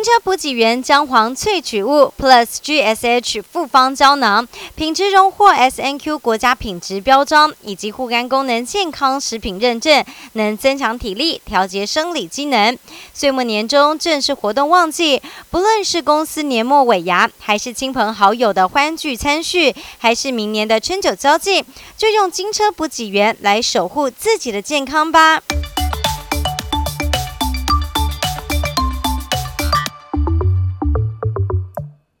金车补给原姜黄萃取物 Plus GSH 复方胶囊，品质荣获 SNQ 国家品质标章以及护肝功能健康食品认证，能增强体力、调节生理机能。岁末年终正是活动旺季，不论是公司年末尾牙，还是亲朋好友的欢聚餐叙，还是明年的春酒交际，就用金车补给原来守护自己的健康吧。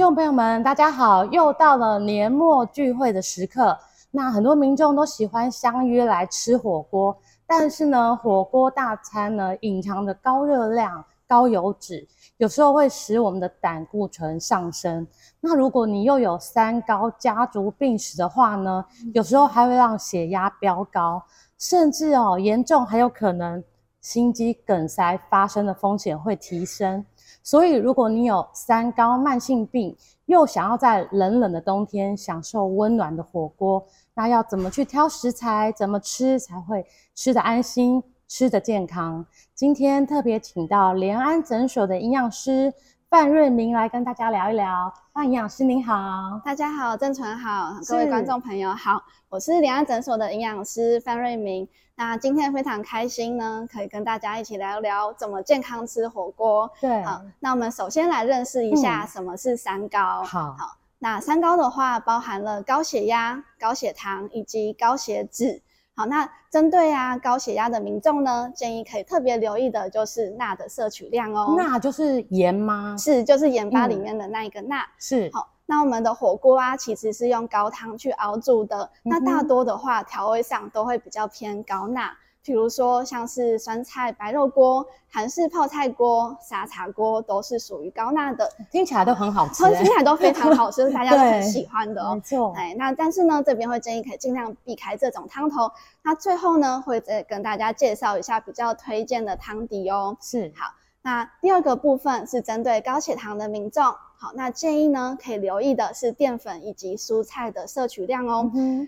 众朋友们，大家好！又到了年末聚会的时刻，那很多民众都喜欢相约来吃火锅，但是呢，火锅大餐呢，隐藏着高热量、高油脂，有时候会使我们的胆固醇上升。那如果你又有三高家族病史的话呢，有时候还会让血压飙高，甚至哦，严重还有可能心肌梗塞发生的风险会提升。所以，如果你有三高慢性病，又想要在冷冷的冬天享受温暖的火锅，那要怎么去挑食材，怎么吃才会吃得安心、吃得健康？今天特别请到联安诊所的营养师范瑞明来跟大家聊一聊。范营养师您好，大家好，郑纯好，各位观众朋友好，我是联安诊所的营养师范瑞明。那今天非常开心呢，可以跟大家一起聊聊怎么健康吃火锅。对，好，那我们首先来认识一下什么是三高。嗯、好，好，那三高的话包含了高血压、高血糖以及高血脂。好，那针对啊高血压的民众呢，建议可以特别留意的就是钠的摄取量哦。钠就是盐吗？是，就是盐巴里面的那一个钠。嗯、是，好。那我们的火锅啊，其实是用高汤去熬煮的。嗯、那大多的话，调味上都会比较偏高钠，比如说像是酸菜白肉锅、韩式泡菜锅、沙茶锅，都是属于高钠的。听起来都很好吃，听起来都非常好吃，大家都很喜欢的哦。没错，哎，那但是呢，这边会建议可以尽量避开这种汤头。那最后呢，会再跟大家介绍一下比较推荐的汤底哦。是，好。那第二个部分是针对高血糖的民众，好，那建议呢可以留意的是淀粉以及蔬菜的摄取量哦。嗯、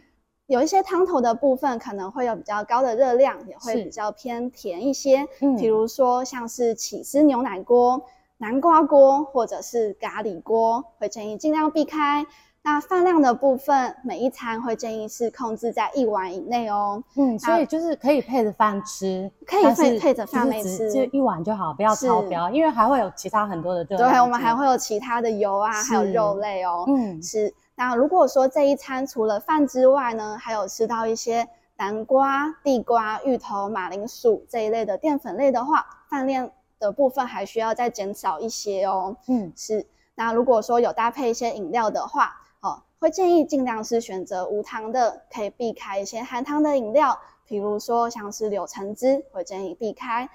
有一些汤头的部分可能会有比较高的热量，也会比较偏甜一些。嗯，比如说像是起司牛奶锅、南瓜锅或者是咖喱锅，会建议尽量避开。那饭量的部分，每一餐会建议是控制在一碗以内哦。嗯，所以就是可以配着饭吃，可以配配着饭来吃，就一碗就好，不要超标，因为还会有其他很多的。对，我们还会有其他的油啊，还有肉类哦。嗯，是。那如果说这一餐除了饭之外呢，还有吃到一些南瓜、地瓜、芋头、马铃薯这一类的淀粉类的话，饭量的部分还需要再减少一些哦。嗯，是。那如果说有搭配一些饮料的话，会建议尽量是选择无糖的，可以避开一些含糖的饮料，比如说像是柳橙汁，会建议避开。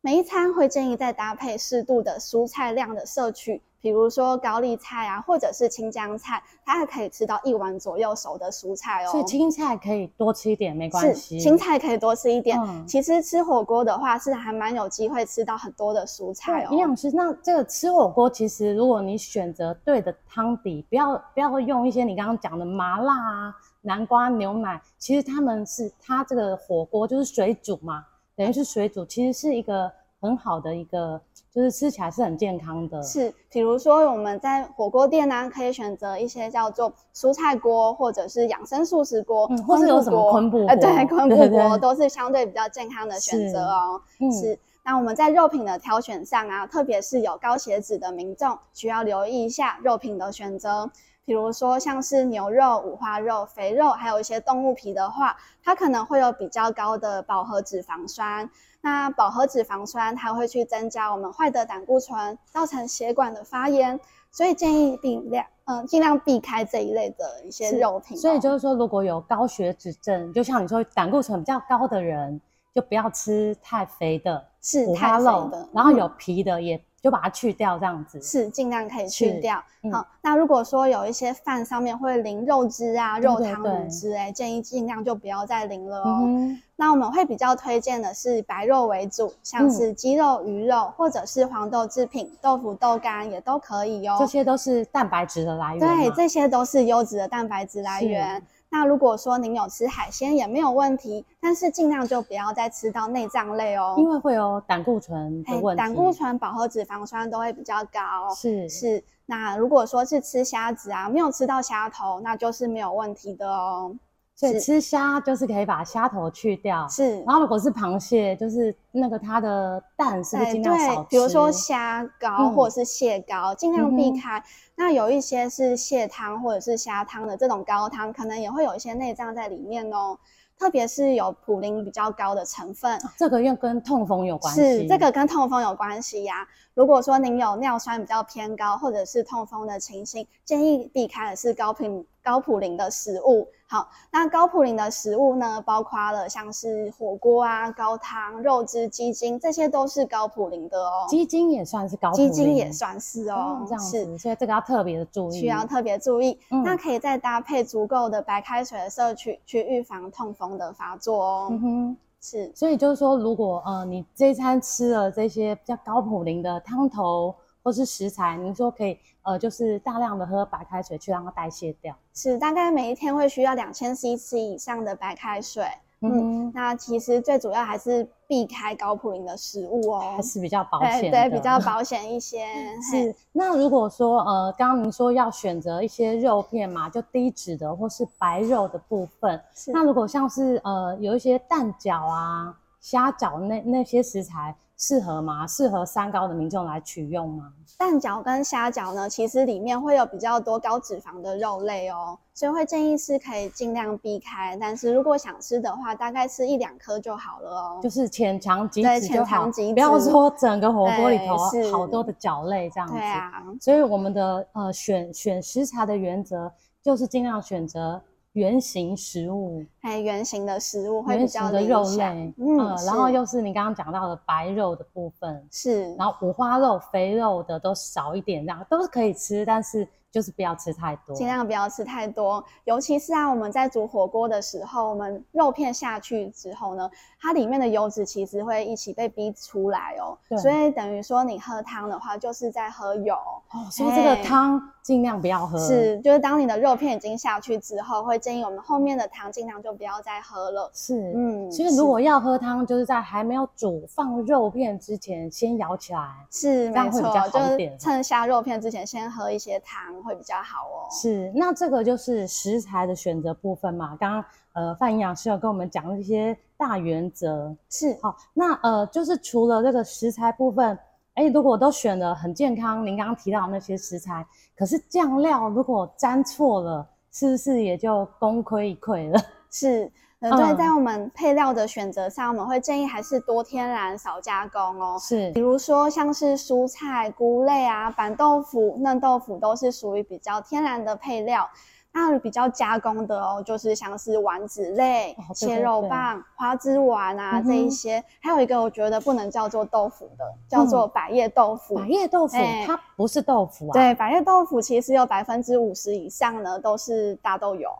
每一餐会建议再搭配适度的蔬菜量的摄取。比如说高丽菜啊，或者是青江菜，它还可以吃到一碗左右熟的蔬菜哦。所以青菜可以多吃一点，没关系。青菜可以多吃一点。嗯、其实吃火锅的话，是还蛮有机会吃到很多的蔬菜哦。营养师，那这个吃火锅，其实如果你选择对的汤底，不要不要用一些你刚刚讲的麻辣啊、南瓜牛奶，其实他们是它这个火锅就是水煮嘛，等于是水煮，其实是一个很好的一个。就是吃起来是很健康的，是，比如说我们在火锅店呢、啊，可以选择一些叫做蔬菜锅，或者是养生素食锅，嗯、或是有什么昆布锅，呃，对，昆布锅都是相对比较健康的选择哦。是，嗯、是，那我们在肉品的挑选上啊，特别是有高血脂的民众，需要留意一下肉品的选择，比如说像是牛肉、五花肉、肥肉，还有一些动物皮的话，它可能会有比较高的饱和脂肪酸。那饱和脂肪酸它会去增加我们坏的胆固醇，造成血管的发炎，所以建议尽量嗯，尽量避开这一类的一些肉品。所以就是说，如果有高血脂症，就像你说胆固醇比较高的人，就不要吃太肥的，是五花肉的，然后有皮的也。就把它去掉，这样子是尽量可以去掉。嗯、好，那如果说有一些饭上面会淋肉汁啊、肉汤、卤汁，哎，建议尽量就不要再淋了哦。嗯、那我们会比较推荐的是白肉为主，像是鸡肉、鱼肉，嗯、或者是黄豆制品、豆腐、豆干也都可以哦。这些都是蛋白质的来源。对，这些都是优质的蛋白质来源。那如果说您有吃海鲜也没有问题，但是尽量就不要再吃到内脏类哦，因为会有胆固醇的问题。胆固醇、饱和脂肪酸都会比较高。是是，那如果说是吃虾子啊，没有吃到虾头，那就是没有问题的哦。所以吃虾就是可以把虾头去掉，是。然后如果是螃蟹，就是那个它的蛋是不是尽量少吃？对，比如说虾膏或者是蟹膏，尽、嗯、量避开。嗯、那有一些是蟹汤或者是虾汤的这种高汤，可能也会有一些内脏在里面哦。特别是有普林比较高的成分，这个又跟痛风有关系。是，这个跟痛风有关系呀、啊。如果说您有尿酸比较偏高，或者是痛风的情形，建议避开的是高普高普林的食物。好，那高普林的食物呢，包括了像是火锅啊、高汤、肉汁、鸡精，这些都是高普林的哦。鸡精也算是高普林，鸡精也算是哦，这样子，所以这个要特别的注意，需要特别注意。嗯、那可以再搭配足够的白开水的摄取，去预防痛风的发作哦。嗯哼，是。所以就是说，如果呃你这一餐吃了这些比较高普林的汤头。或是食材，您说可以，呃，就是大量的喝白开水去让它代谢掉。是，大概每一天会需要两千 CC 以上的白开水。嗯，嗯，那其实最主要还是避开高普林的食物哦，还是比较保险。对，比较保 险一些。是。那如果说，呃，刚刚您说要选择一些肉片嘛，就低脂的或是白肉的部分。是。那如果像是呃有一些蛋饺啊、虾饺那那些食材。适合吗？适合三高的民众来取用吗？蛋饺跟虾饺呢，其实里面会有比较多高脂肪的肉类哦，所以会建议是可以尽量避开。但是如果想吃的话，大概吃一两颗就好了哦。就是浅尝即止就好，不要说整个火锅里头好多的饺类这样子。对啊，所以我们的呃选选食材的原则就是尽量选择。原型食物，哎，圆形的食物会比较的肉类，嗯，呃、然后又是你刚刚讲到的白肉的部分，是，然后五花肉、肥肉的都少一点，这样都是可以吃，但是。就是不要吃太多，尽量不要吃太多。尤其是啊，我们在煮火锅的时候，我们肉片下去之后呢，它里面的油脂其实会一起被逼出来哦。对。所以等于说你喝汤的话，就是在喝油。哦，所以这个汤尽量不要喝。是，就是当你的肉片已经下去之后，会建议我们后面的汤尽量就不要再喝了。是，嗯。所以如果要喝汤，就是在还没有煮放肉片之前，先舀起来。是，没错，就是趁下肉片之前，先喝一些汤。会比较好哦。是，那这个就是食材的选择部分嘛。刚刚呃范营养师有跟我们讲一些大原则。是，好，那呃就是除了这个食材部分，哎，如果都选了很健康，您刚刚提到那些食材，可是酱料如果沾错了，是不是也就功亏一篑了？是。呃，对，在我们配料的选择上，我们会建议还是多天然少加工哦。是，比如说像是蔬菜、菇类啊、板豆腐、嫩豆腐都是属于比较天然的配料。那比较加工的哦，就是像是丸子类、哦、对对对切肉棒、花枝丸啊、嗯、这一些。还有一个我觉得不能叫做豆腐的，叫做百叶豆腐。百叶豆腐，欸、它不是豆腐啊。对，百叶豆腐其实有百分之五十以上呢都是大豆油。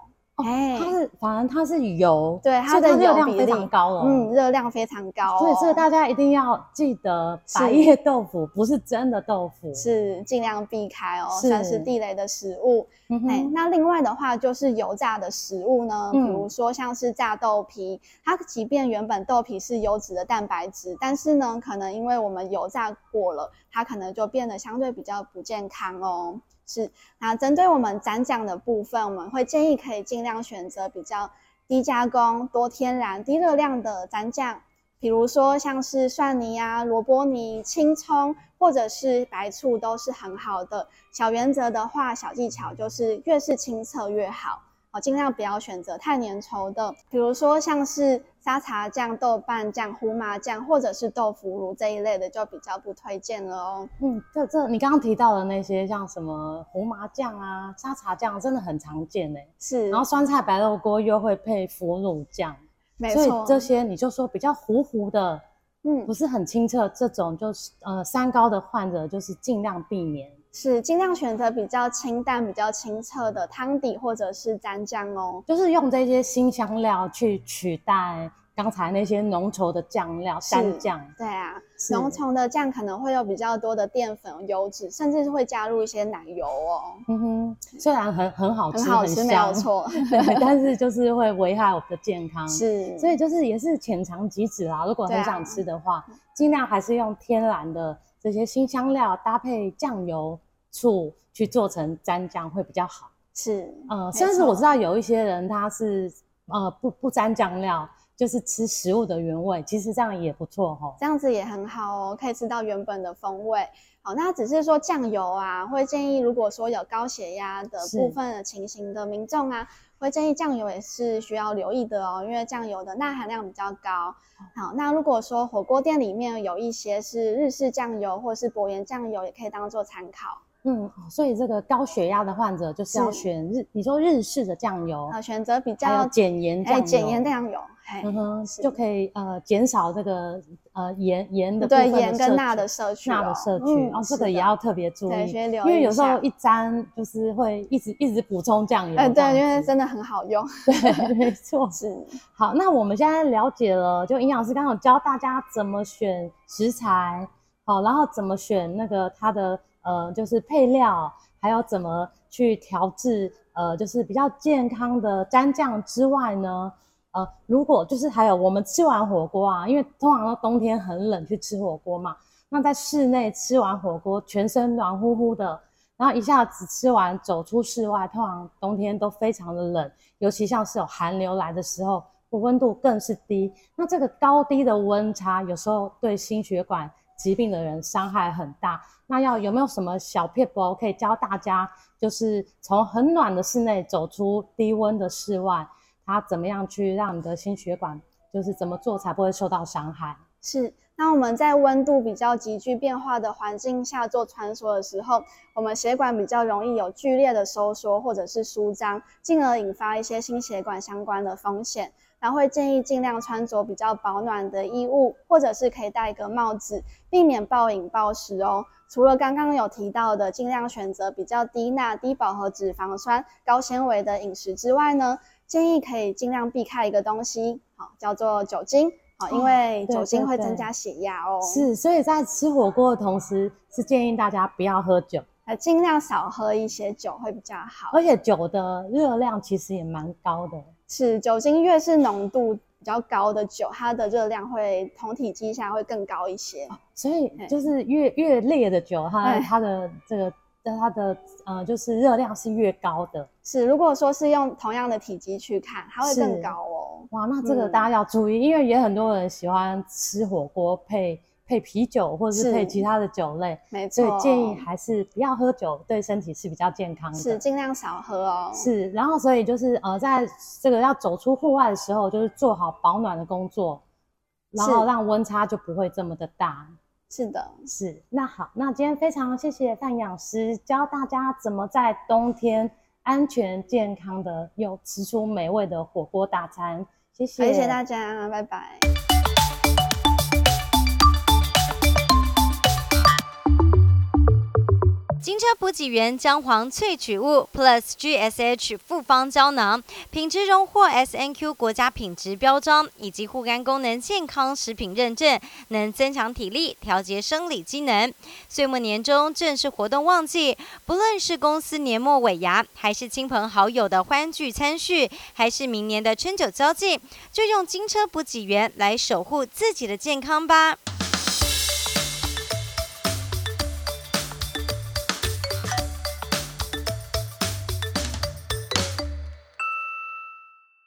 哎，它是，反正它是油，对，它的热量非常高哦，嗯，热量非常高，所以这个大家一定要记得，百叶豆腐不是真的豆腐，是尽量避开哦，算是地雷的食物。哎，那另外的话就是油炸的食物呢，比如说像是炸豆皮，它即便原本豆皮是优质的蛋白质，但是呢，可能因为我们油炸过了，它可能就变得相对比较不健康哦。是，那针对我们蘸酱的部分，我们会建议可以尽量选择比较低加工、多天然、低热量的蘸酱，比如说像是蒜泥啊、萝卜泥、青葱或者是白醋都是很好的。小原则的话，小技巧就是越是清澈越好。哦，尽量不要选择太粘稠的，比如说像是沙茶酱、豆瓣酱、胡麻酱或者是豆腐乳这一类的，就比较不推荐了哦。嗯，这这你刚刚提到的那些，像什么胡麻酱啊、沙茶酱，真的很常见诶。是，然后酸菜白肉锅又会配腐乳酱，没错。所以这些你就说比较糊糊的，嗯，不是很清澈，这种就是呃三高的患者就是尽量避免。是尽量选择比较清淡、比较清澈的汤底或者是蘸酱哦，就是用这些新香料去取代刚才那些浓稠的酱料蘸酱。对啊，浓稠的酱可能会有比较多的淀粉、油脂，甚至是会加入一些奶油哦。嗯哼，虽然很很好吃，很好吃，没有错，对，但是就是会危害我们的健康。是，所以就是也是浅尝即止啦。如果很想吃的话，尽、啊、量还是用天然的这些新香料搭配酱油。醋去做成蘸酱会比较好，是，呃，甚至我知道有一些人他是呃不不蘸酱料，就是吃食物的原味，其实这样也不错哈，这样子也很好哦，可以吃到原本的风味。好，那只是说酱油啊，会建议如果说有高血压的部分的情形的民众啊，会建议酱油也是需要留意的哦，因为酱油的钠含量比较高。好，那如果说火锅店里面有一些是日式酱油或是薄盐酱油，也可以当做参考。嗯，所以这个高血压的患者就是要选日，你说日式的酱油啊，选择比较减盐酱减盐酱油，嗯哼，就可以呃减少这个呃盐盐的对盐跟钠的摄取，钠的摄取，哦，这个也要特别注意，对，因为有时候一沾就是会一直一直补充酱油，哎，对，因为真的很好用，对，没错，是。好，那我们现在了解了，就营养师刚刚有教大家怎么选食材，好，然后怎么选那个它的。呃，就是配料，还有怎么去调制，呃，就是比较健康的蘸酱之外呢，呃，如果就是还有我们吃完火锅啊，因为通常都冬天很冷去吃火锅嘛，那在室内吃完火锅，全身暖乎乎的，然后一下子吃完走出室外，通常冬天都非常的冷，尤其像是有寒流来的时候，温度更是低，那这个高低的温差有时候对心血管疾病的人伤害很大。那要有没有什么小撇步可以教大家？就是从很暖的室内走出低温的室外，它怎么样去让你的心血管，就是怎么做才不会受到伤害？是。那我们在温度比较急剧变化的环境下做穿梭的时候，我们血管比较容易有剧烈的收缩或者是舒张，进而引发一些心血管相关的风险。然后会建议尽量穿着比较保暖的衣物，或者是可以戴一个帽子，避免暴饮暴食哦。除了刚刚有提到的，尽量选择比较低钠、低饱和脂肪酸、高纤维的饮食之外呢，建议可以尽量避开一个东西，好，叫做酒精，好，因为酒精会增加血压哦。是，所以在吃火锅的同时，是建议大家不要喝酒，呃，尽量少喝一些酒会比较好。而且酒的热量其实也蛮高的，是，酒精越是浓度。比较高的酒，它的热量会同体积下会更高一些，哦、所以就是越越烈的酒，它它的这个它的呃就是热量是越高的。是，如果说是用同样的体积去看，它会更高哦。哇，那这个大家要注意，嗯、因为也很多人喜欢吃火锅配。配啤酒或者是配其他的酒类，没错，所以建议还是不要喝酒，对身体是比较健康的。是，尽量少喝哦。是，然后所以就是呃，在这个要走出户外的时候，就是做好保暖的工作，然后让温差就不会这么的大。是的，是。那好，那今天非常谢谢范营养师教大家怎么在冬天安全健康的又吃出美味的火锅大餐。谢谢，谢谢大家，拜拜。金车补给原姜黄萃取物 Plus GSH 复方胶囊，品质荣获 SNQ 国家品质标章以及护肝功能健康食品认证，能增强体力、调节生理机能。岁末年终正是活动旺季，不论是公司年末尾牙，还是亲朋好友的欢聚餐叙，还是明年的春酒交际，就用金车补给原来守护自己的健康吧。